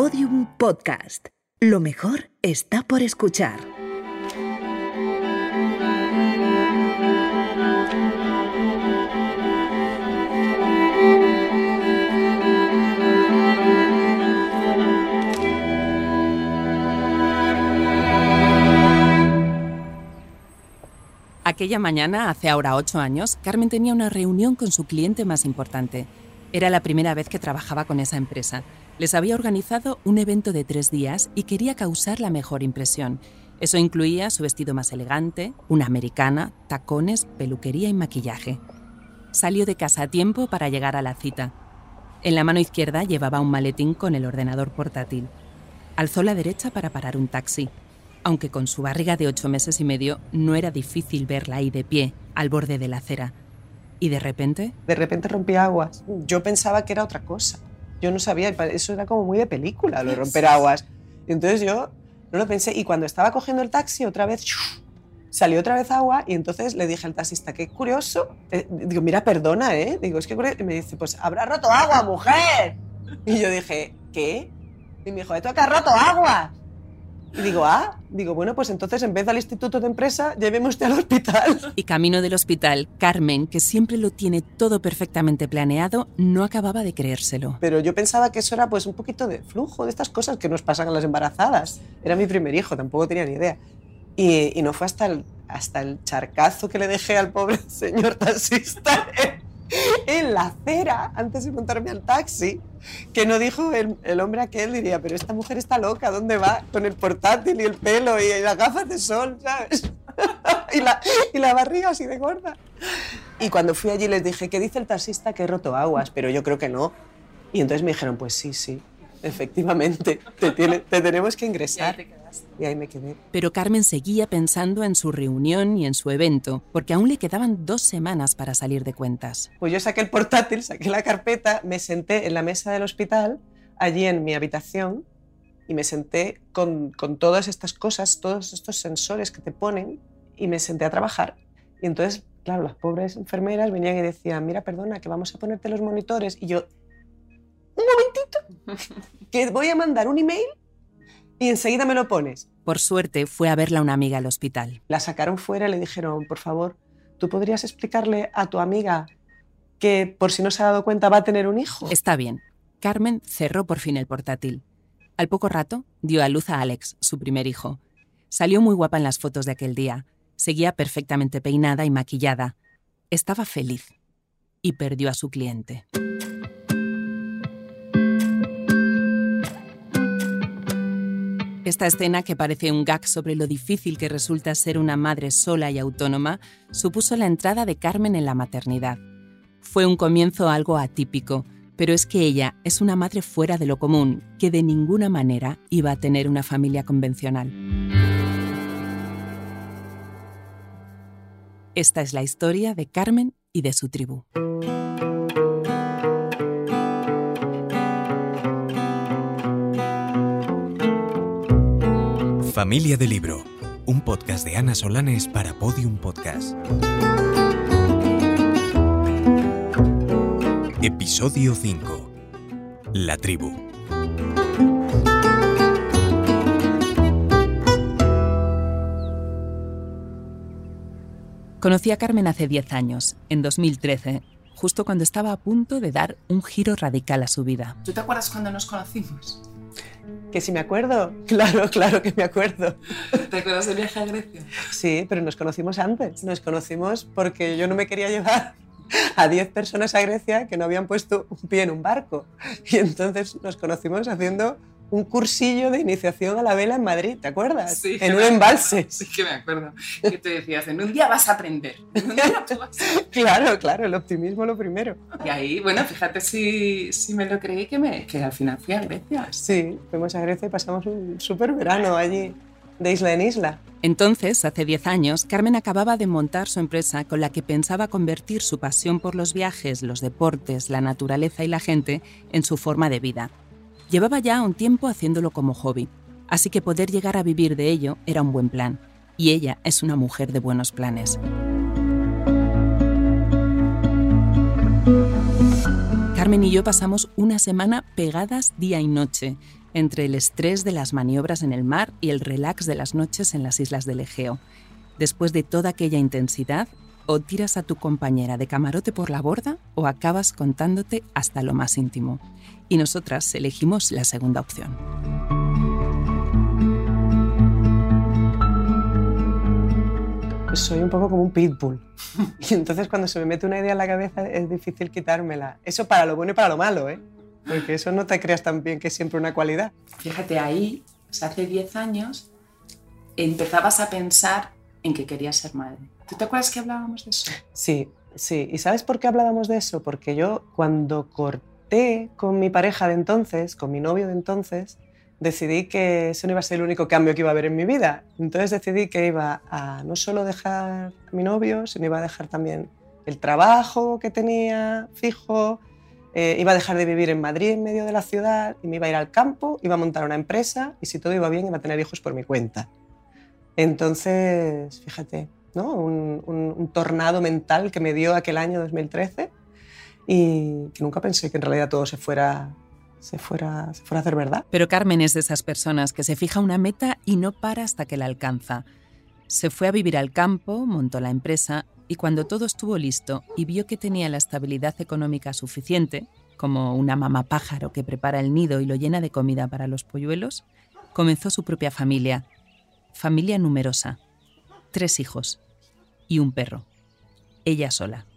Podium Podcast. Lo mejor está por escuchar. Aquella mañana, hace ahora ocho años, Carmen tenía una reunión con su cliente más importante. Era la primera vez que trabajaba con esa empresa. Les había organizado un evento de tres días y quería causar la mejor impresión. Eso incluía su vestido más elegante, una americana, tacones, peluquería y maquillaje. Salió de casa a tiempo para llegar a la cita. En la mano izquierda llevaba un maletín con el ordenador portátil. Alzó la derecha para parar un taxi aunque con su barriga de ocho meses y medio no era difícil verla ahí de pie, al borde de la acera. Y de repente... De repente rompía aguas. Yo pensaba que era otra cosa. Yo no sabía, eso era como muy de película, lo de romper aguas. Y entonces yo no lo pensé. Y cuando estaba cogiendo el taxi, otra vez salió otra vez agua y entonces le dije al taxista, qué curioso. Eh, digo, mira, perdona, ¿eh? Digo, es que curioso. Y me dice, pues habrá roto agua, mujer. Y yo dije, ¿qué? Y me dijo, esto que ha roto agua. Y digo, ah, digo, bueno, pues entonces en vez del instituto de empresa, llevémoste al hospital. Y camino del hospital, Carmen, que siempre lo tiene todo perfectamente planeado, no acababa de creérselo. Pero yo pensaba que eso era pues un poquito de flujo, de estas cosas que nos pasan a las embarazadas. Era mi primer hijo, tampoco tenía ni idea. Y, y no fue hasta el, hasta el charcazo que le dejé al pobre señor taxista en la acera antes de montarme al taxi, que no dijo el, el, hombre aquel, diría, pero esta mujer está loca, ¿dónde va? Con el portátil y el pelo y, las gafas de sol, ¿sabes? y, la, y la barriga así de gorda. Y cuando fui allí les dije, ¿qué dice el taxista que he roto aguas? Pero yo creo que no. Y entonces me dijeron, pues sí, sí, efectivamente, te, tiene, te tenemos que ingresar. Y ahí me quedé. Pero Carmen seguía pensando en su reunión y en su evento, porque aún le quedaban dos semanas para salir de cuentas. Pues yo saqué el portátil, saqué la carpeta, me senté en la mesa del hospital, allí en mi habitación, y me senté con, con todas estas cosas, todos estos sensores que te ponen, y me senté a trabajar. Y entonces, claro, las pobres enfermeras venían y decían, mira, perdona, que vamos a ponerte los monitores. Y yo, un momentito, que voy a mandar un email y enseguida me lo pones. Por suerte fue a verla una amiga al hospital. La sacaron fuera y le dijeron, por favor, ¿tú podrías explicarle a tu amiga que por si no se ha dado cuenta va a tener un hijo? Está bien. Carmen cerró por fin el portátil. Al poco rato dio a luz a Alex, su primer hijo. Salió muy guapa en las fotos de aquel día. Seguía perfectamente peinada y maquillada. Estaba feliz. Y perdió a su cliente. Esta escena, que parece un gag sobre lo difícil que resulta ser una madre sola y autónoma, supuso la entrada de Carmen en la maternidad. Fue un comienzo algo atípico, pero es que ella es una madre fuera de lo común, que de ninguna manera iba a tener una familia convencional. Esta es la historia de Carmen y de su tribu. Familia de Libro, un podcast de Ana Solanes para Podium Podcast. Episodio 5. La tribu. Conocí a Carmen hace 10 años, en 2013, justo cuando estaba a punto de dar un giro radical a su vida. ¿Tú te acuerdas cuando nos conocimos? Que si me acuerdo, claro, claro que me acuerdo. ¿Te acuerdas del viaje a Grecia? Sí, pero nos conocimos antes. Nos conocimos porque yo no me quería llevar a 10 personas a Grecia que no habían puesto un pie en un barco. Y entonces nos conocimos haciendo un cursillo de iniciación a la vela en Madrid, ¿te acuerdas? Sí, en un embalse. Sí que me acuerdo. Que te decías, en un día vas a aprender. En un día tú vas a... claro, claro, el optimismo lo primero. Y ahí, bueno, fíjate si, si me lo creí que, me, que al final fui a Grecia. Sí, fuimos a Grecia y pasamos un súper verano allí, de isla en isla. Entonces, hace 10 años, Carmen acababa de montar su empresa con la que pensaba convertir su pasión por los viajes, los deportes, la naturaleza y la gente en su forma de vida. Llevaba ya un tiempo haciéndolo como hobby, así que poder llegar a vivir de ello era un buen plan, y ella es una mujer de buenos planes. Carmen y yo pasamos una semana pegadas día y noche. entre el estrés de las maniobras en el mar y el relax de las noches en las islas del Egeo. Después de toda aquella intensidad, o tiras a tu compañera de camarote por la borda o acabas contándote hasta lo más íntimo. Y nosotras elegimos la segunda opción. Soy un poco como un pitbull. Y entonces cuando se me mete una idea en la cabeza es difícil quitármela. Eso para lo bueno y para lo malo, ¿eh? Porque eso no te creas tan bien que es siempre una cualidad. Fíjate, ahí, o sea, hace 10 años, empezabas a pensar en que querías ser madre. ¿Tú te acuerdas que hablábamos de eso? Sí, sí. ¿Y sabes por qué hablábamos de eso? Porque yo cuando corté con mi pareja de entonces, con mi novio de entonces, decidí que ese no iba a ser el único cambio que iba a haber en mi vida. Entonces decidí que iba a no solo dejar a mi novio, sino iba a dejar también el trabajo que tenía fijo, eh, iba a dejar de vivir en Madrid en medio de la ciudad y me iba a ir al campo, iba a montar una empresa y si todo iba bien iba a tener hijos por mi cuenta. Entonces, fíjate, ¿no? un, un, un tornado mental que me dio aquel año 2013 y que nunca pensé que en realidad todo se fuera se fuera, se fuera a hacer verdad. Pero Carmen es de esas personas que se fija una meta y no para hasta que la alcanza. Se fue a vivir al campo, montó la empresa y cuando todo estuvo listo y vio que tenía la estabilidad económica suficiente, como una mamá pájaro que prepara el nido y lo llena de comida para los polluelos, comenzó su propia familia. Familia numerosa. Tres hijos. Y un perro. Ella sola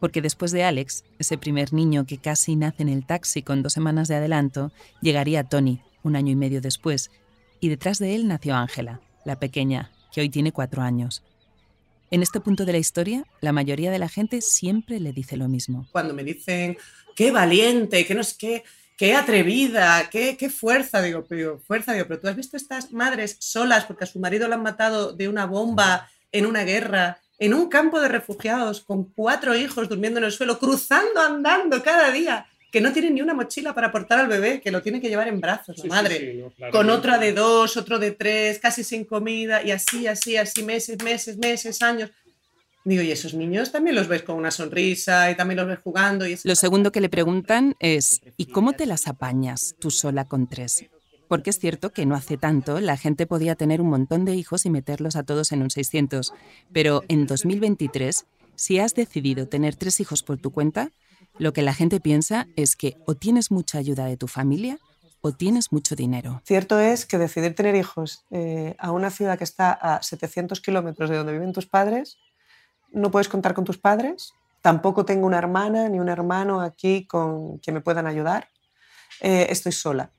porque después de Alex, ese primer niño que casi nace en el taxi con dos semanas de adelanto, llegaría Tony, un año y medio después, y detrás de él nació Ángela, la pequeña, que hoy tiene cuatro años. En este punto de la historia, la mayoría de la gente siempre le dice lo mismo. Cuando me dicen, qué valiente, qué no es qué, qué atrevida, qué, qué fuerza, digo, pero, fuerza, digo, pero tú has visto estas madres solas porque a su marido lo han matado de una bomba en una guerra en un campo de refugiados con cuatro hijos durmiendo en el suelo, cruzando, andando cada día, que no tienen ni una mochila para portar al bebé, que lo tiene que llevar en brazos, la madre, sí, sí, no, claro, con otra de dos, otro de tres, casi sin comida, y así, así, así, meses, meses, meses, años. Digo, y esos niños también los ves con una sonrisa y también los ves jugando. Y Lo segundo que le preguntan es, ¿y cómo te las apañas tú sola con tres? Porque es cierto que no hace tanto la gente podía tener un montón de hijos y meterlos a todos en un 600, pero en 2023, si has decidido tener tres hijos por tu cuenta, lo que la gente piensa es que o tienes mucha ayuda de tu familia o tienes mucho dinero. Cierto es que decidir tener hijos eh, a una ciudad que está a 700 kilómetros de donde viven tus padres, no puedes contar con tus padres, tampoco tengo una hermana ni un hermano aquí con que me puedan ayudar, eh, estoy sola.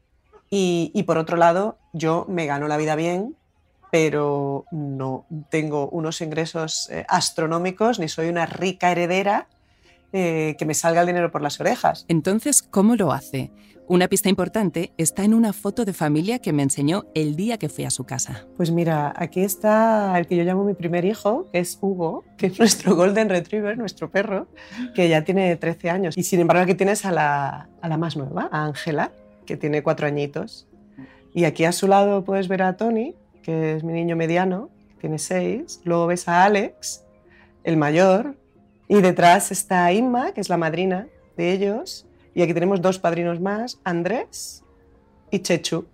Y, y, por otro lado, yo me gano la vida bien, pero no tengo unos ingresos eh, astronómicos, ni soy una rica heredera eh, que me salga el dinero por las orejas. Entonces, ¿cómo lo hace? Una pista importante está en una foto de familia que me enseñó el día que fui a su casa. Pues mira, aquí está el que yo llamo mi primer hijo, que es Hugo, que es nuestro Golden Retriever, nuestro perro, que ya tiene 13 años. Y sin embargo aquí tienes a la, a la más nueva, a Ángela, que tiene cuatro añitos. Y aquí a su lado puedes ver a Tony, que es mi niño mediano, que tiene seis. Luego ves a Alex, el mayor. Y detrás está Inma, que es la madrina de ellos. Y aquí tenemos dos padrinos más, Andrés y Chechu.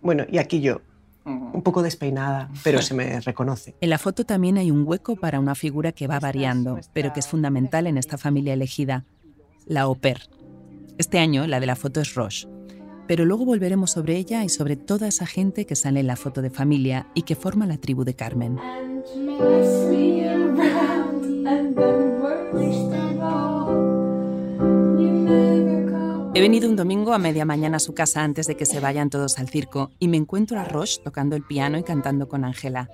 Bueno, y aquí yo, un poco despeinada, pero se me reconoce. En la foto también hay un hueco para una figura que va variando, pero que es fundamental en esta familia elegida, la au pair. Este año la de la foto es Roche, pero luego volveremos sobre ella y sobre toda esa gente que sale en la foto de familia y que forma la tribu de Carmen. He venido un domingo a media mañana a su casa antes de que se vayan todos al circo y me encuentro a Roche tocando el piano y cantando con Ángela.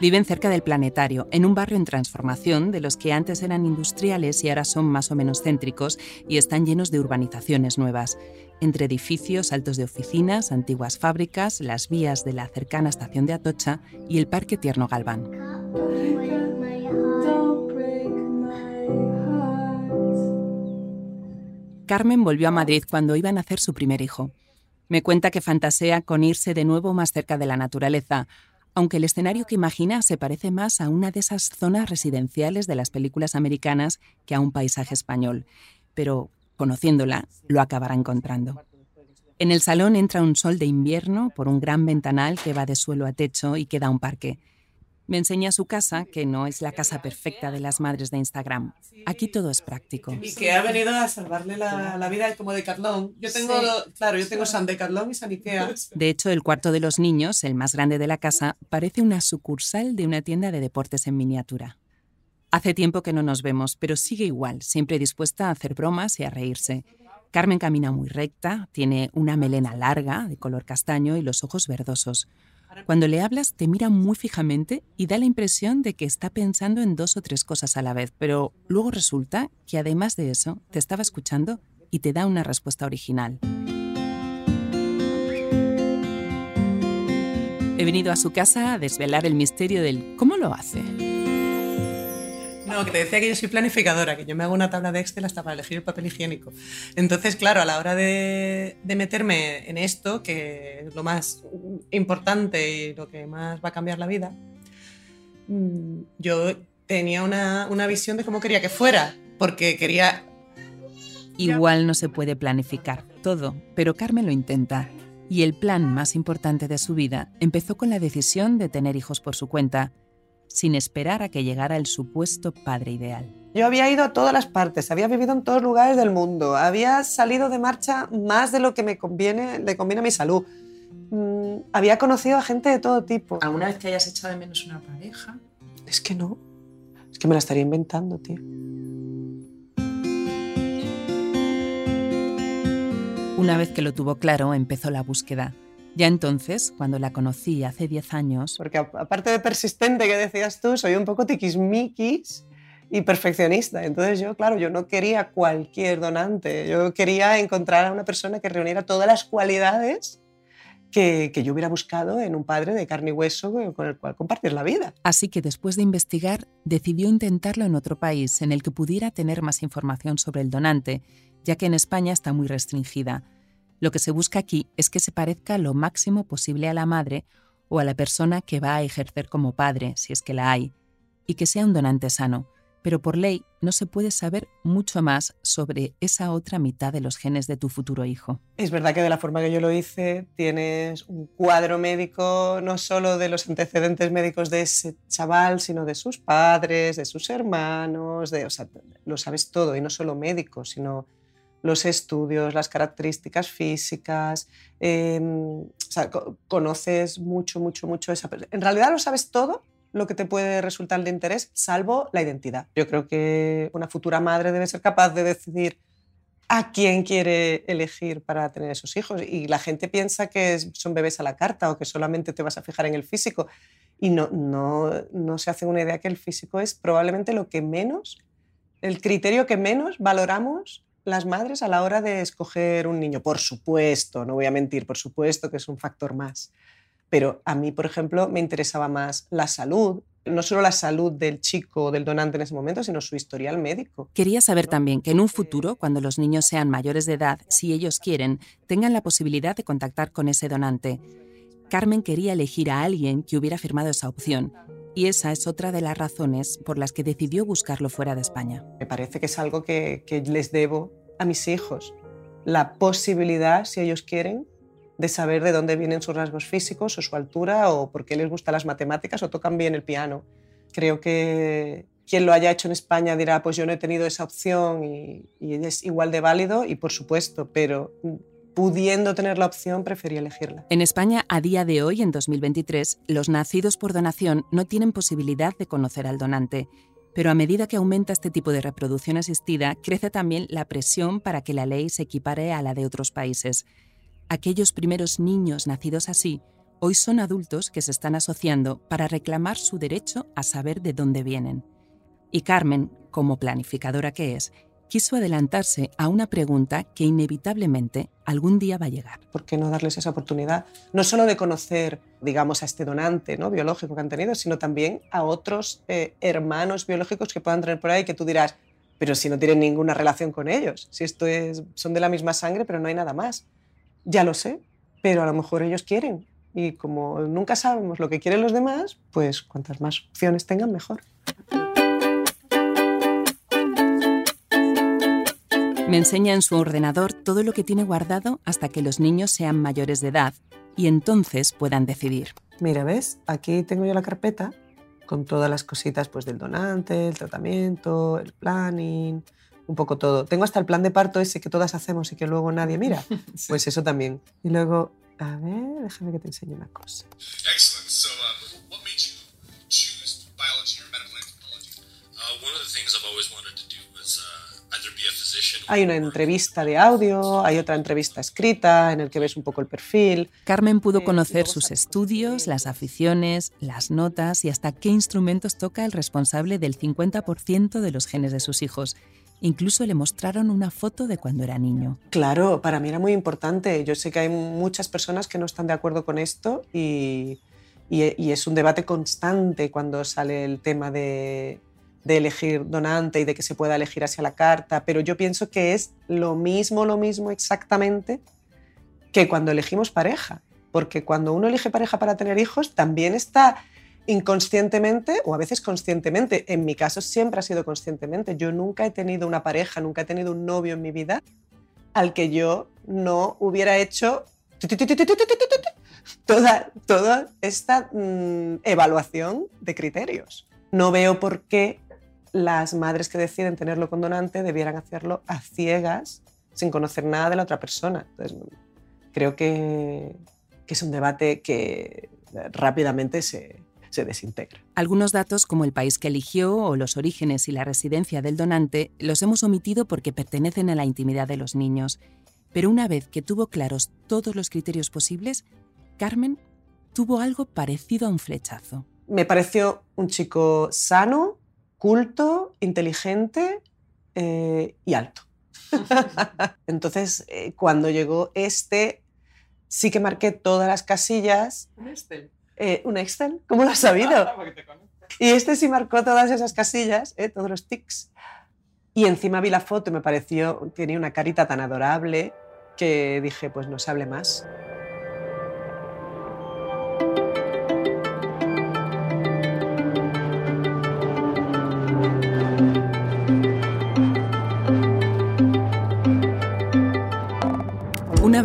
Viven cerca del planetario, en un barrio en transformación de los que antes eran industriales y ahora son más o menos céntricos y están llenos de urbanizaciones nuevas, entre edificios altos de oficinas, antiguas fábricas, las vías de la cercana estación de Atocha y el Parque Tierno Galván. Carmen volvió a Madrid cuando iba a nacer su primer hijo. Me cuenta que fantasea con irse de nuevo más cerca de la naturaleza, aunque el escenario que imagina se parece más a una de esas zonas residenciales de las películas americanas que a un paisaje español. Pero, conociéndola, lo acabará encontrando. En el salón entra un sol de invierno por un gran ventanal que va de suelo a techo y que da a un parque. Me enseña su casa, que no es la casa perfecta de las madres de Instagram. Aquí todo es práctico. Y que ha venido a salvarle la, la vida como de Carlón. Yo tengo, claro, yo tengo San Decathlon y San Ikea. De hecho, el cuarto de los niños, el más grande de la casa, parece una sucursal de una tienda de deportes en miniatura. Hace tiempo que no nos vemos, pero sigue igual, siempre dispuesta a hacer bromas y a reírse. Carmen camina muy recta, tiene una melena larga, de color castaño y los ojos verdosos. Cuando le hablas te mira muy fijamente y da la impresión de que está pensando en dos o tres cosas a la vez, pero luego resulta que además de eso te estaba escuchando y te da una respuesta original. He venido a su casa a desvelar el misterio del cómo lo hace. No, que te decía que yo soy planificadora, que yo me hago una tabla de Excel hasta para elegir el papel higiénico. Entonces, claro, a la hora de, meterme en esto, que es lo más importante y lo que más va a cambiar la vida, mm, yo tenía una, una visión de cómo quería que fuera, porque quería... Igual no se puede planificar todo, pero Carmen lo intenta. Y el plan más importante de su vida empezó con la decisión de tener hijos por su cuenta sin esperar a que llegara el supuesto padre ideal. Yo había ido a todas las partes, había vivido en todos lugares del mundo, había salido de marcha más de lo que me conviene, le conviene a mi salud. Mm, había conocido a gente de todo tipo. ¿Alguna vez te hayas echado de menos una pareja? Es que no. Es que me la estaría inventando, tío. Una vez que lo tuvo claro, empezó la búsqueda. Ya entonces, cuando la conocí hace 10 años... Porque aparte de persistente que decías tú, soy un poco tiquismiquis y perfeccionista. Entonces yo, claro, yo no quería cualquier donante. Yo quería encontrar a una persona que reuniera todas las cualidades que, que, yo hubiera buscado en un padre de carne y hueso con el cual compartir la vida. Así que después de investigar, decidió intentarlo en otro país en el que pudiera tener más información sobre el donante, ya que en España está muy restringida. Lo que se busca aquí es que se parezca lo máximo posible a la madre o a la persona que va a ejercer como padre, si es que la hay, y que sea un donante sano. Pero por ley no se puede saber mucho más sobre esa otra mitad de los genes de tu futuro hijo. Es verdad que de la forma que yo lo hice tienes un cuadro médico no solo de los antecedentes médicos de ese chaval, sino de sus padres, de sus hermanos, de, o sea, lo sabes todo, y no solo médico, sino los estudios, las características físicas, sea, conoces mucho, mucho, mucho esa persona. En realidad lo sabes todo lo que te puede resultar de interés, salvo la identidad. Yo creo que una futura madre debe ser capaz de decidir a quién quiere elegir para tener esos hijos. Y la gente piensa que son bebés a la carta o que solamente te vas a fijar en el físico. Y no, no, no se hace una idea que el físico es probablemente lo que menos, el criterio que menos valoramos las madres a la hora de escoger un niño. Por supuesto, no voy a mentir, por supuesto que es un factor más. Pero a mí, por ejemplo, me interesaba más la salud, no solo la salud del chico o del donante en ese momento, sino su historial médico. Quería saber también que en un futuro, cuando los niños sean mayores de edad, si ellos quieren, tengan la posibilidad de contactar con ese donante. Carmen quería elegir a alguien que hubiera firmado esa opción, y esa es otra de las razones por las que decidió buscarlo fuera de España. Me parece que es algo que, que les debo a mis hijos, la posibilidad, si ellos quieren, de saber de dónde vienen sus rasgos físicos o su altura o por qué les gustan las matemáticas o tocan bien el piano. Creo que quien lo haya hecho en España dirá, pues yo no he tenido esa opción y, es igual de válido y por supuesto, pero pudiendo tener la opción, preferí elegirla. En España, a día de hoy, en 2023, los nacidos por donación no tienen posibilidad de conocer al donante. Pero a medida que aumenta este tipo de reproducción asistida, crece también la presión para que la ley se equipare a la de otros países. Aquellos primeros niños nacidos así hoy son adultos que se están asociando para reclamar su derecho a saber de dónde vienen. Y Carmen, como planificadora que es, quiso adelantarse a una pregunta que inevitablemente algún día va a llegar. ¿Por qué no darles esa oportunidad? No solo de conocer, digamos, a este donante ¿no? biológico que han tenido, sino también a otros eh, hermanos biológicos que puedan tener por ahí que tú dirás, pero si no tienen ninguna relación con ellos, si esto es, son de la misma sangre, pero no hay nada más. Ya lo sé, pero a lo mejor ellos quieren. Y como nunca sabemos lo que quieren los demás, pues cuantas más opciones tengan, mejor. Me enseña en su ordenador todo lo que tiene guardado hasta que los niños sean mayores de edad y entonces puedan decidir. Mira, ¿ves? Aquí tengo yo la carpeta con todas las cositas pues, del donante, el tratamiento, el planning, un poco todo. Tengo hasta el plan de parto ese que todas hacemos y que luego nadie mira. Pues eso también. Y luego, a ver, déjame que te enseñe una cosa. Excellent. Hay una entrevista de audio, hay otra entrevista escrita en el que ves un poco el perfil. Carmen pudo Eh, conocer sus estudios, las aficiones, las notas y hasta qué instrumentos toca el responsable del 50% de los genes de sus hijos. Incluso le mostraron una foto de cuando era niño. Claro, para mí era muy importante. Yo sé que hay muchas personas que no están de acuerdo con esto y, y- y es un debate constante cuando sale el tema de, de elegir donante y de que se pueda elegir hacia la carta, pero yo pienso que es lo mismo, lo mismo exactamente que cuando elegimos pareja, porque cuando uno elige pareja para tener hijos también está inconscientemente o a veces conscientemente. En mi caso siempre ha sido conscientemente. Yo nunca he tenido una pareja, nunca he tenido un novio en mi vida al que yo no hubiera hecho toda, toda esta mm, evaluación de criterios. No veo por qué las madres que deciden tenerlo con donante debieran hacerlo a ciegas, sin conocer nada de la otra persona. Entonces, creo que, que es un debate que rápidamente se, se desintegra. Algunos datos como el país que eligió o los orígenes y la residencia del donante los hemos omitido porque pertenecen a la intimidad de los niños. Pero una vez que tuvo claros todos los criterios posibles, Carmen tuvo algo parecido a un flechazo. Me pareció un chico sano, culto, inteligente eh, y alto. Entonces, eh, cuando llegó este, sí que marqué todas las casillas. Eh, ¿Un Excel? ¿Cómo lo has sabido? Y este sí marcó todas esas casillas, todos los tics. Y encima vi la foto y me pareció, tenía una carita tan adorable que dije, pues no se hable más.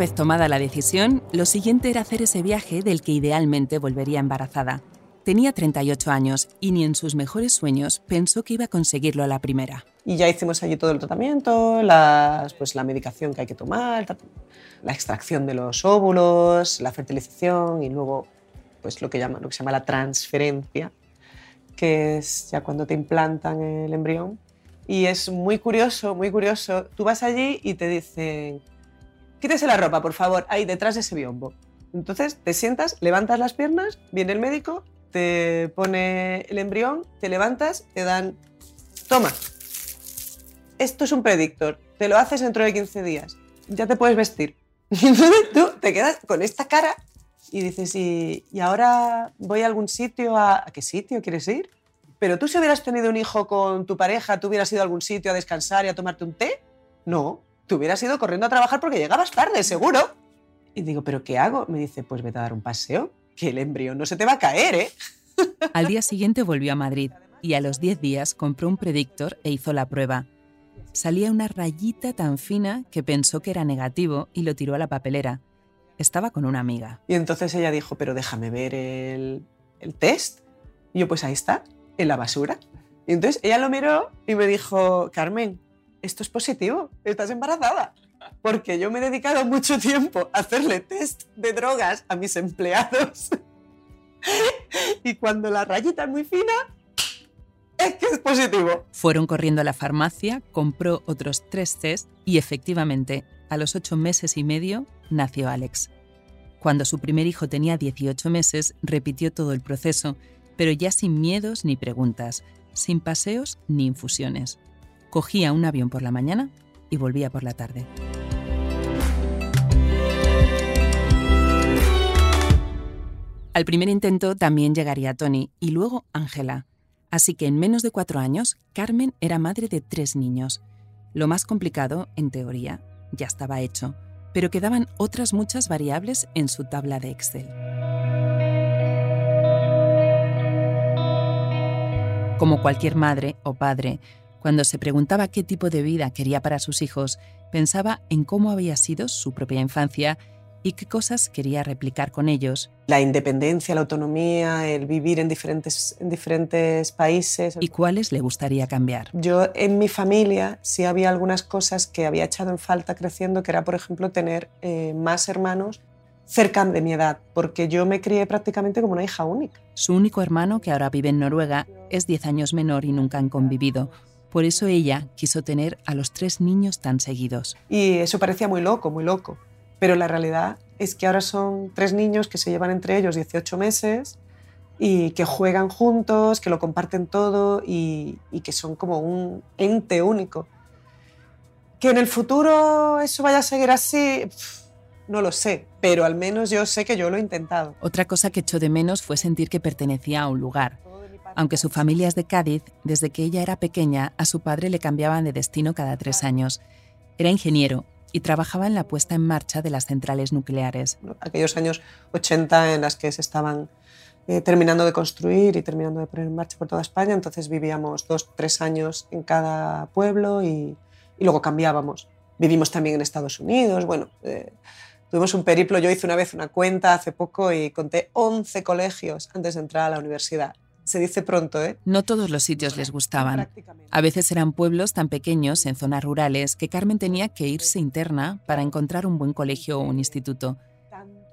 Vez tomada la decisión, lo siguiente era hacer ese viaje del que idealmente volvería embarazada. Tenía 38 años y ni en sus mejores sueños pensó que iba a conseguirlo a la primera. Y ya hicimos allí todo el tratamiento, las, pues la medicación que hay que tomar, la extracción de los óvulos, la fertilización y luego pues lo que, llaman, lo que se llama la transferencia, que es ya cuando te implantan el embrión. Y es muy curioso, muy curioso. Tú vas allí y te dicen, quítese la ropa, por favor, ahí detrás de ese biombo. Entonces te sientas, levantas las piernas, viene el médico, te pone el embrión, te levantas, te dan, toma, esto es un predictor, te lo haces dentro de 15 días, ya te puedes vestir. Y entonces tú te quedas con esta cara y dices, ¿y, y ahora voy a algún sitio? A, ¿A qué sitio quieres ir? Pero tú si hubieras tenido un hijo con tu pareja, ¿tú hubieras ido a algún sitio a descansar y a tomarte un té? No, tú hubieras ido corriendo a trabajar porque llegabas tarde, seguro. Y digo, ¿pero qué hago? Me dice, pues vete a dar un paseo, que el embrión no se te va a caer, ¿eh? Al día siguiente volvió a Madrid y a los 10 días compró un predictor e hizo la prueba. Salía una rayita tan fina que pensó que era negativo y lo tiró a la papelera. Estaba con una amiga. Y entonces ella dijo, pero déjame ver el, el test. Y yo, pues ahí está, en la basura. Y entonces ella lo miró y me dijo, Carmen, esto es positivo, estás embarazada. Porque yo me he dedicado mucho tiempo a hacerle test de drogas a mis empleados. y cuando la rayita es muy fina, es que es positivo. Fueron corriendo a la farmacia, compró otros tres test y efectivamente, a los ocho meses y medio, nació Alex. Cuando su primer hijo tenía 18 meses, repitió todo el proceso, pero ya sin miedos ni preguntas, sin paseos ni infusiones. Cogía un avión por la mañana y volvía por la tarde. Al primer intento también llegaría Tony y luego Ángela. Así que en menos de cuatro años, Carmen era madre de tres niños. Lo más complicado, en teoría, ya estaba hecho, pero quedaban otras muchas variables en su tabla de Excel. Como cualquier madre o padre, Cuando se preguntaba qué tipo de vida quería para sus hijos, pensaba en cómo había sido su propia infancia y qué cosas quería replicar con ellos La independencia, la autonomía, el vivir en diferentes, en diferentes países. y cuáles le gustaría cambiar. Yo en mi familia sí había algunas cosas que había echado en falta creciendo, que era, por ejemplo, tener eh, más hermanos cerca de mi edad, porque yo me crié prácticamente como una hija única. Su único hermano, que ahora vive en Noruega, es 10 años menor y nunca han convivido. Por eso ella quiso tener a los tres niños tan seguidos. Y eso parecía muy loco, muy loco. Pero la realidad es que ahora son tres niños que se llevan entre ellos 18 meses y que juegan juntos, que lo comparten todo y, y que son como un ente único. Que en el futuro eso vaya a seguir así, no lo sé, pero al menos yo sé que yo lo he intentado. Otra cosa que echó de menos fue sentir que pertenecía a un lugar. Aunque su familia es de Cádiz, desde que ella era pequeña, a su padre le cambiaban de destino cada tres años. Era ingeniero y trabajaba en la puesta en marcha de las centrales nucleares. Aquellos años 80 en las que se estaban eh, terminando de construir y terminando de poner en marcha por toda España, entonces vivíamos dos, tres años en cada pueblo y, y luego cambiábamos. Vivimos también en Estados Unidos, bueno, eh, tuvimos un periplo, yo hice una vez una cuenta hace poco y conté 11 colegios antes de entrar a la universidad. Se dice pronto, ¿eh? No todos los sitios les gustaban. A veces eran pueblos tan pequeños en zonas rurales que Carmen tenía que irse interna para encontrar un buen colegio o un instituto.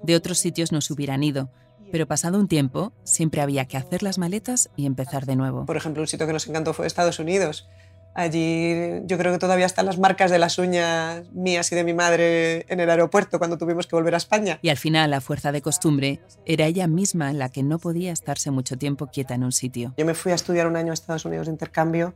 De otros sitios no se hubieran ido, pero pasado un tiempo siempre había que hacer las maletas y empezar de nuevo. Por ejemplo, un sitio que nos encantó fue Estados Unidos. Allí yo creo que todavía están las marcas de las uñas mías y de mi madre en el aeropuerto cuando tuvimos que volver a España. Y al final, a fuerza de costumbre, era ella misma la que no podía estarse mucho tiempo quieta en un sitio. Yo me fui a estudiar un año a Estados Unidos de intercambio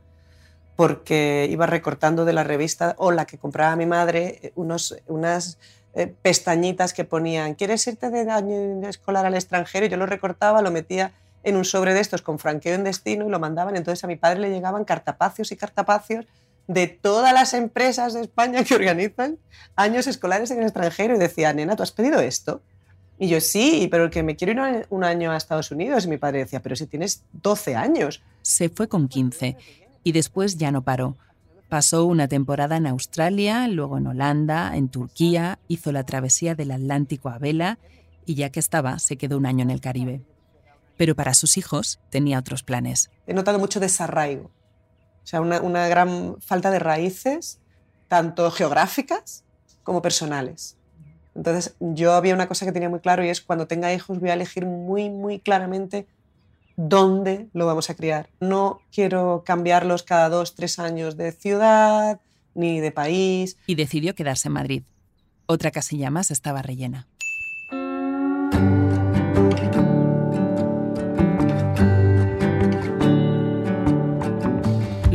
porque iba recortando de la revista o la que compraba mi madre eh, unos, unas eh, pestañitas que ponían ¿quieres irte de año escolar al extranjero? Y yo lo recortaba, lo metía en un sobre de estos con franqueo en destino y lo mandaban. Entonces a mi padre le llegaban cartapacios y cartapacios de todas las empresas de España que organizan años escolares en el extranjero y decía, nena, ¿tú has pedido esto? Y yo, sí, pero que me quiero ir un- año a Estados Unidos. Y mi padre decía, pero si tienes 12 años. Se fue con 15 y después ya no paró. Pasó una temporada en Australia, luego en Holanda, en Turquía, hizo la travesía del Atlántico a vela y ya que estaba, se quedó un año en el Caribe. Pero para sus hijos tenía otros planes. He notado mucho desarraigo. O sea, una, una gran falta de raíces, tanto geográficas como personales. Entonces, yo había una cosa que tenía muy claro y es cuando tenga hijos voy a elegir muy, muy claramente dónde lo vamos a criar. No quiero cambiarlos cada dos, tres años de ciudad ni de país. Y decidió quedarse en Madrid. Otra casilla más estaba rellena.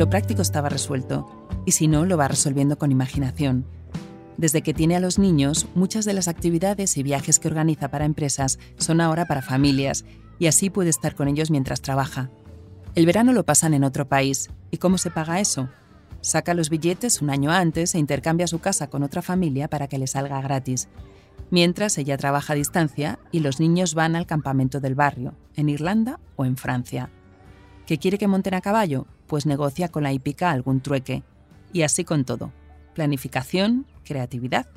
Lo práctico estaba resuelto, y si no, lo va resolviendo con imaginación. Desde que tiene a los niños, muchas de las actividades y viajes que organiza para empresas son ahora para familias, y así puede estar con ellos mientras trabaja. El verano lo pasan en otro país, ¿y cómo se paga eso? Saca los billetes un año antes e intercambia su casa con otra familia para que le salga gratis. Mientras ella trabaja a distancia y los niños van al campamento del barrio, en Irlanda o en Francia. ¿Que quiere que monten a caballo? Pues negocia con la hípica algún trueque. Y así con todo. Planificación, creatividad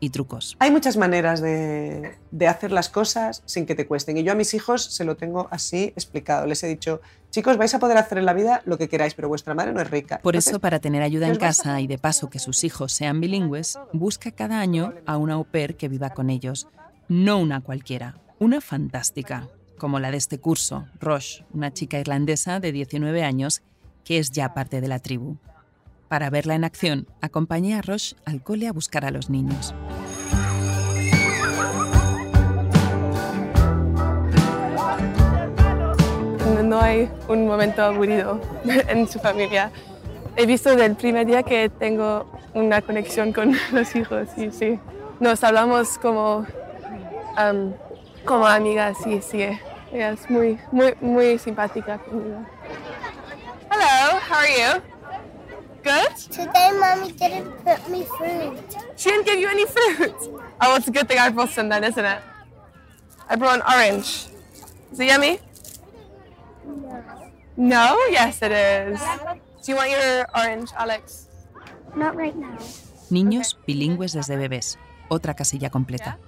y trucos. Hay muchas maneras de, de hacer las cosas sin que te cuesten. Y yo a mis hijos se lo tengo así explicado. Les he dicho, chicos, vais a poder hacer en la vida lo que queráis, pero vuestra madre no es rica. Por Entonces, eso, para tener ayuda en ¿os vas a- casa y de paso que sus hijos sean bilingües, busca cada año a una au pair que viva con ellos. No una cualquiera, una fantástica, como la de este curso, Roche, una chica irlandesa de 19 años que es ya parte de la tribu. Para verla en acción, acompañé a Roche al cole a buscar a los niños. no hay un momento aburrido en su familia. He visto desde el primer día que tengo una conexión con los hijos, sí, sí. Nos hablamos como, como amigas, sí, sí. Ella es muy, muy, muy simpática conmigo. Hello, how are you? Good? Today, mommy didn't put me fruit. She didn't give you any fruit. Oh, it's a good thing I brought some then, isn't it? I brought an orange. Is it yummy? No. Yes, it is. Do you want your orange, Alex? Not right now. Niños bilingües desde bebés. Otra casilla completa.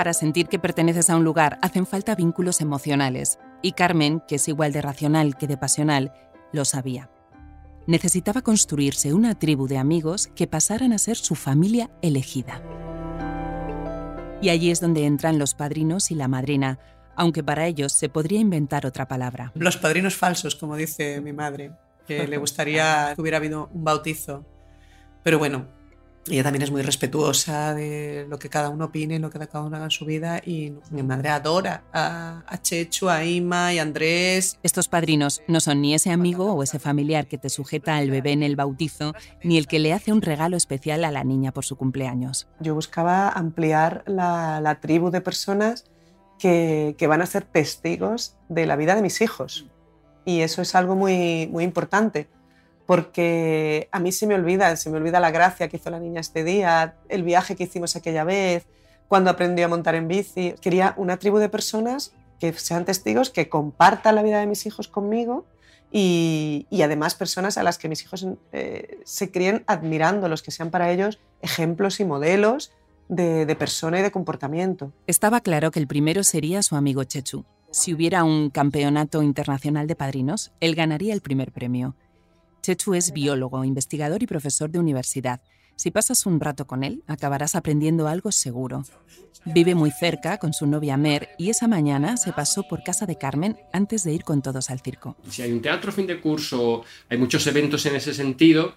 Para sentir que perteneces a un lugar hacen falta vínculos emocionales, y Carmen, que es igual de racional que de pasional, lo sabía. Necesitaba construirse una tribu de amigos que pasaran a ser su familia elegida. Y allí es donde entran los padrinos y la madrina, aunque para ellos se podría inventar otra palabra. Los padrinos falsos, como dice mi madre, que le gustaría que hubiera habido un bautizo. Pero bueno, ella también es muy respetuosa de lo que cada uno opine, lo que cada uno haga en su vida y mi madre adora a, a Chechu, a Ima y a Andrés. Estos padrinos no son ni ese amigo o ese familiar que te sujeta al bebé en el bautizo, ni el que le hace un regalo especial a la niña por su cumpleaños. Yo buscaba ampliar la, la tribu de personas que, que van a ser testigos de la vida de mis hijos. Y eso es algo muy, muy importante porque a mí se me olvida, se me olvida la gracia que hizo la niña este día, el viaje que hicimos aquella vez, cuando aprendió a montar en bici. Quería una tribu de personas que sean testigos, que compartan la vida de mis hijos conmigo y, y además personas a las que mis hijos eh, se críen admirándolos, que sean para ellos ejemplos y modelos de, de persona y de comportamiento. Estaba claro que el primero sería su amigo Chechu. Si hubiera un campeonato internacional de padrinos, él ganaría el primer premio. Chechu es biólogo, investigador y profesor de universidad. Si pasas un rato con él, acabarás aprendiendo algo seguro. Vive muy cerca con su novia Mer y esa mañana se pasó por casa de Carmen antes de ir con todos al circo. Si hay un teatro fin de curso, hay muchos eventos en ese sentido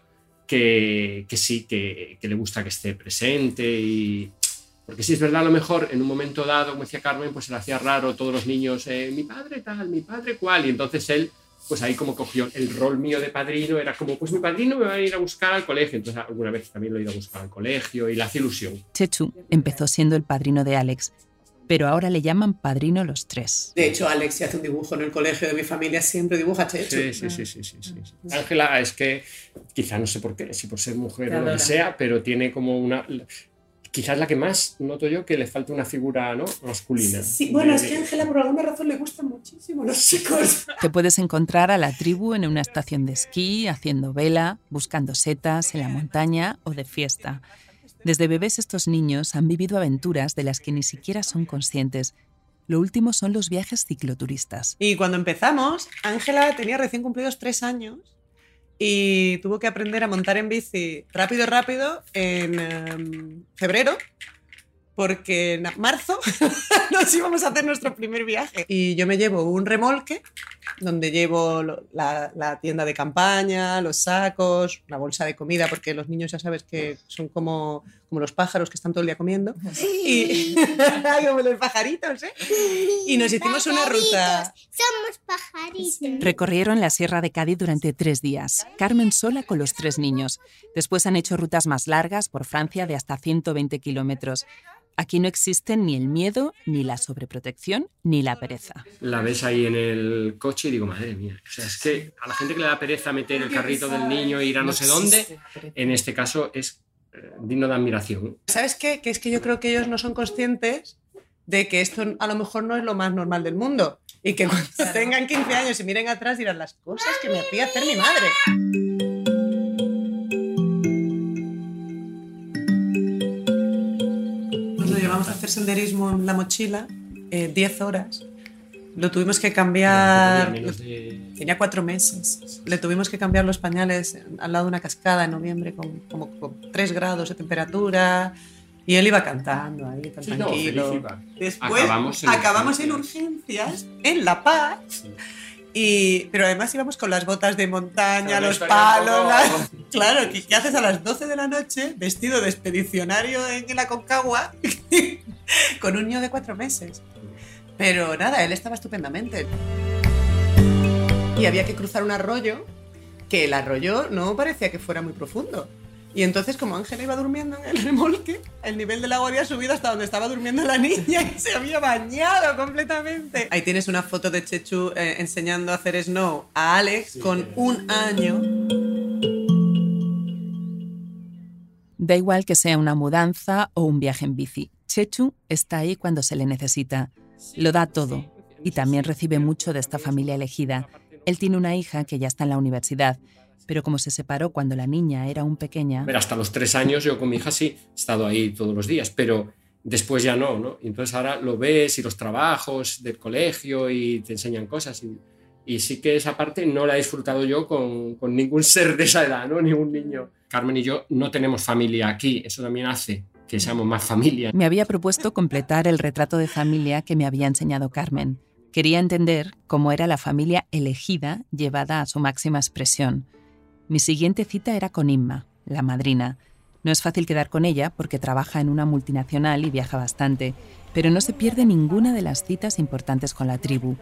que, que sí, que, que le gusta que esté presente y, porque sí, es verdad, a lo mejor en un momento dado, como decía Carmen, pues se le hacía raro todos los niños, eh, mi padre tal, mi padre cual, y entonces él, pues ahí como cogió el rol mío de padrino, era como, pues mi padrino me va a ir a buscar al colegio, entonces alguna vez también lo he ido a buscar al colegio y le hace ilusión. Chechu empezó siendo el padrino de Alex, pero ahora le llaman padrino los tres. De hecho, Alex, si hace un dibujo en el colegio de mi familia, siempre dibuja a Chechu. Sí, sí, sí, sí, sí, sí, sí. Ángela es que, quizá no sé por qué, si por ser mujer o lo que sea, pero tiene como una... Quizás la que más noto yo que le falta una figura ¿no? masculina. Sí, bueno, De- es que a Ángela por alguna razón le gustan muchísimo los chicos. Te puedes encontrar a la tribu en una estación de esquí, haciendo vela, buscando setas en la montaña o de fiesta. Desde bebés estos niños han vivido aventuras de las que ni siquiera son conscientes. Lo último son los viajes cicloturistas. Y cuando empezamos, Ángela tenía recién cumplidos tres años y tuvo que aprender a montar en bici rápido, rápido en em, febrero, porque en marzo nos íbamos a hacer nuestro primer viaje. Y yo me llevo un remolque donde llevo la, la tienda de campaña, los sacos, la bolsa de comida, porque los niños ya sabes que son como, como los pájaros que están todo el día comiendo. Y como los pajaritos, ¿eh? Y nos hicimos una ruta. Somos pajaritos. Recorrieron la Sierra de Cádiz durante tres días, Carmen sola con los tres niños. Después han hecho rutas más largas por Francia de hasta 120 kilómetros. Aquí no existen ni el miedo, ni la sobreprotección, ni la pereza. La ves ahí en el coche y digo, madre mía. O sea, es que a la gente que le da pereza meter el carrito del niño e ir a no sé dónde, en este caso es digno de admiración. ¿Sabes qué? Que es que yo creo que ellos no son conscientes de que esto a lo mejor no es lo más normal del mundo. Y que cuando tengan 15 años y miren atrás dirán las cosas que me hacía hacer mi madre. Nos lo llevamos a hacer senderismo en la mochila, eh, 10 horas. Lo tuvimos que cambiar. Menos de- Tenía cuatro meses. Le tuvimos que cambiar los pañales al lado de una cascada en noviembre con como con 3 grados de temperatura. Y él iba cantando ahí, tan Sí, no, tranquilo. iba. Después Acabamos acabamos en en, urgencias, en La Paz. Y, pero además íbamos con las botas de montaña, Pero los palos. las- Claro, ¿qué, qué haces a las 12 de la noche vestido de expedicionario en la Concagua con un niño de cuatro meses? Pero nada, él estaba estupendamente. Y había que cruzar un arroyo, que el arroyo no parecía que fuera muy profundo. Y entonces, como Ángela iba durmiendo en el remolque, el nivel del agua había subido hasta donde estaba durmiendo la niña y se había bañado completamente. Ahí tienes una foto de Chechu eh, enseñando a hacer snow a Alex con un año. Da igual que sea una mudanza o un viaje en bici. Chechu está ahí cuando se le necesita. Lo da todo y también recibe mucho de esta familia elegida. Él tiene una hija que ya está en la universidad, pero como se separó cuando la niña era aún pequeña... Pero hasta los tres años yo con mi hija sí he estado ahí todos los días, pero después ya no, ¿no? Entonces ahora lo ves y los trabajos del colegio y te enseñan cosas y, y sí que esa parte no la he disfrutado yo con, con ningún ser de esa edad, ¿no? Ningún niño. Carmen y yo no tenemos familia aquí, eso también hace que seamos más familia. Me había propuesto completar el retrato de familia que me había enseñado Carmen. Quería entender cómo era la familia elegida llevada a su máxima expresión. Mi siguiente cita era con Inma, la madrina. No es fácil quedar con ella porque trabaja en una multinacional y viaja bastante, pero no se pierde ninguna de las citas importantes con la tribu.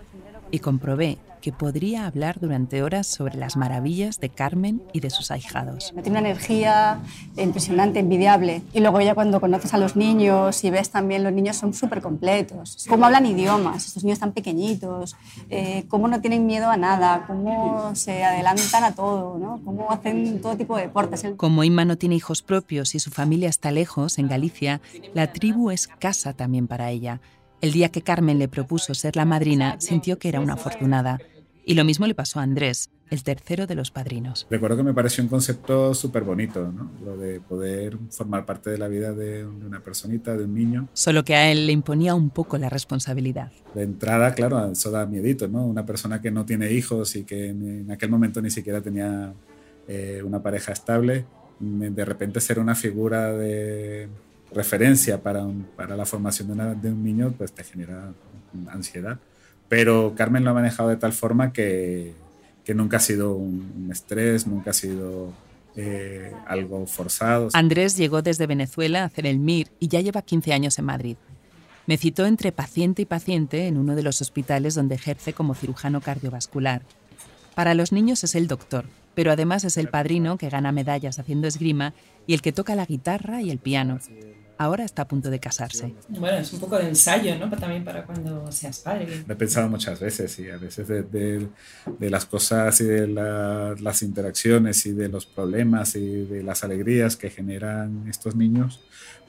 Y comprobé que podría hablar durante horas sobre las maravillas de Carmen y de sus ahijados. Tiene una energía impresionante, envidiable. Y luego ya cuando conoces a los niños y ves también los niños son súper completos. Cómo hablan idiomas, estos niños tan pequeñitos, eh, cómo no tienen miedo a nada, cómo se adelantan a todo, ¿no? cómo hacen todo tipo de deportes. Como Inma no tiene hijos propios y su familia está lejos, en Galicia, la tribu es casa también para ella. El día que Carmen le propuso ser la madrina, sintió que era una afortunada. Y lo mismo le pasó a Andrés, el tercero de los padrinos. Recuerdo que me pareció un concepto súper bonito, ¿no? Lo de poder formar parte de la vida de una personita, de un niño. Solo que a él le imponía un poco la responsabilidad. De entrada, claro, eso da miedito, ¿no? Una persona que no tiene hijos y que en aquel momento ni siquiera tenía eh, una pareja estable, de repente ser una figura de referencia para, un, para la formación de, una, de, un niño, pues te genera ansiedad. Pero Carmen lo ha manejado de tal forma que, que nunca ha sido un, un estrés, nunca ha sido eh, algo forzado. Andrés llegó desde Venezuela a hacer el MIR y ya lleva 15 años en Madrid. Me citó entre paciente y paciente en uno de los hospitales donde ejerce como cirujano cardiovascular. Para los niños es el doctor, pero además es el padrino que gana medallas haciendo esgrima y el que toca la guitarra y el piano. Ahora está a punto de casarse. Bueno, es un poco de ensayo, ¿no? Pero también para cuando seas padre. Lo he pensado muchas veces y a veces de, de, de las cosas y de la, las interacciones y de los problemas y de las alegrías que generan estos niños,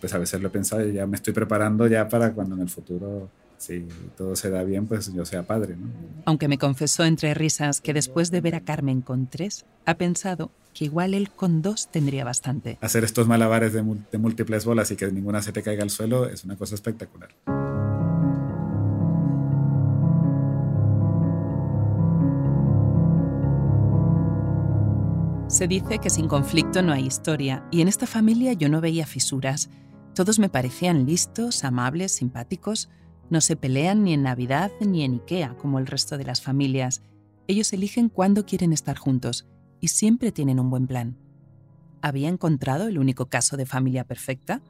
pues a veces lo he pensado y ya me estoy preparando ya para cuando en el futuro si todo se da bien, pues yo sea padre. ¿no? Aunque me confesó entre risas que después de ver a Carmen con tres, ha pensado que igual él con dos tendría bastante. Hacer estos malabares de, de múltiples bolas y que ninguna se te caiga al suelo es una cosa espectacular. Se dice que sin conflicto no hay historia, y en esta familia yo no veía fisuras. Todos me parecían listos, amables, simpáticos. No se pelean ni en Navidad ni en Ikea, como el resto de las familias. Ellos eligen cuándo quieren estar juntos y siempre tienen un buen plan. ¿Había encontrado el único caso de familia perfecta?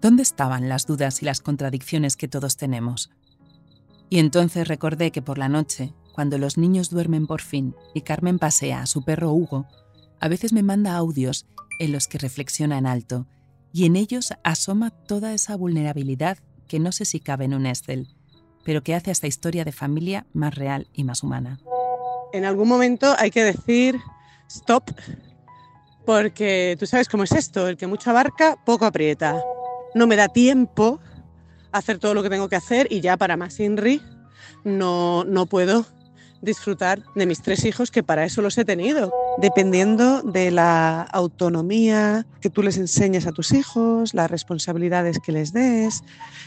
¿Dónde estaban las dudas y las contradicciones que todos tenemos? Y entonces recordé que por la noche, cuando los niños duermen por fin y Carmen pasea a su perro Hugo, a veces me manda audios en los que reflexiona en alto, y en ellos asoma toda esa vulnerabilidad que no sé si cabe en un Excel, pero que hace a esta historia de familia más real y más humana. En algún momento hay que decir stop, porque tú sabes cómo es esto, el que mucho abarca, poco aprieta. No me da tiempo a hacer todo lo que tengo que hacer y ya para más INRI no, no puedo disfrutar de mis tres hijos, que para eso los he tenido. Dependiendo de la autonomía que tú les enseñes a tus hijos, las responsabilidades que les des,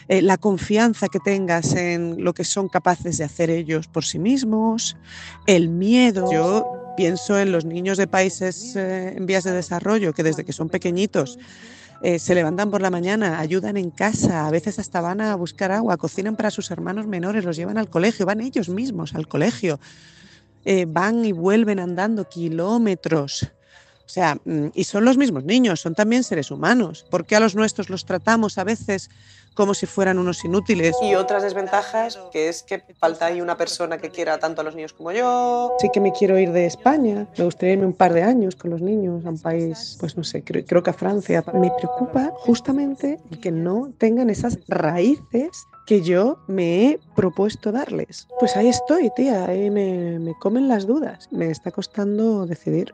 eh, la confianza que tengas en lo que son capaces de hacer ellos por sí mismos, el miedo. Yo pienso en los niños de países eh, en vías de desarrollo que desde que son pequeñitos eh, se levantan por la mañana, ayudan en casa, a veces hasta van a buscar agua, cocinan para sus hermanos menores, los llevan al colegio, van ellos mismos al colegio, eh, van y vuelven andando kilómetros. O sea, y son los mismos niños, son también seres humanos. ¿Por qué a los nuestros los tratamos a veces como si fueran unos inútiles? Y otras desventajas, que es que falta ahí una persona que quiera tanto a los niños como yo. Sí que me quiero ir de España, me gustaría irme un par de años con los niños a un país, pues no sé, creo, creo que a Francia. Me preocupa justamente el que no tengan esas raíces que yo me he propuesto darles. Pues ahí estoy, tía, ahí me, me comen las dudas. Me está costando decidir.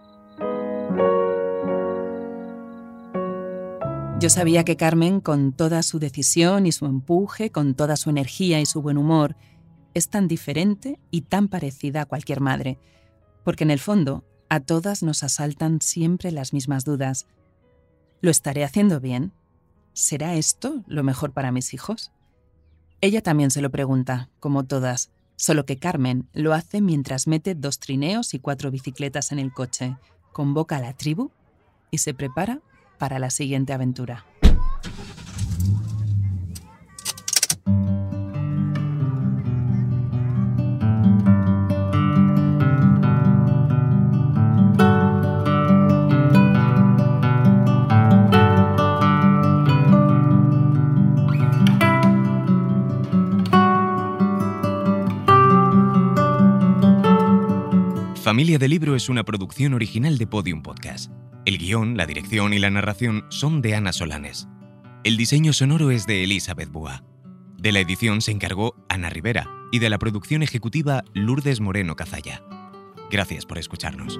Yo sabía que Carmen, con toda su decisión y su empuje, con toda su energía y su buen humor, es tan diferente y tan parecida a cualquier madre, porque en el fondo a todas nos asaltan siempre las mismas dudas. ¿Lo estaré haciendo bien? ¿Será esto lo mejor para mis hijos? Ella también se lo pregunta, como todas, solo que Carmen lo hace mientras mete dos trineos y cuatro bicicletas en el coche, convoca a la tribu y se prepara para la siguiente aventura. Familia de Libro es una producción original de Podium Podcast. El guion, la dirección y la narración son de Ana Solanes. El diseño sonoro es de Elizabeth Búa. De la edición se encargó Ana Rivera y de la producción ejecutiva Lourdes Moreno Cazalla. Gracias por escucharnos.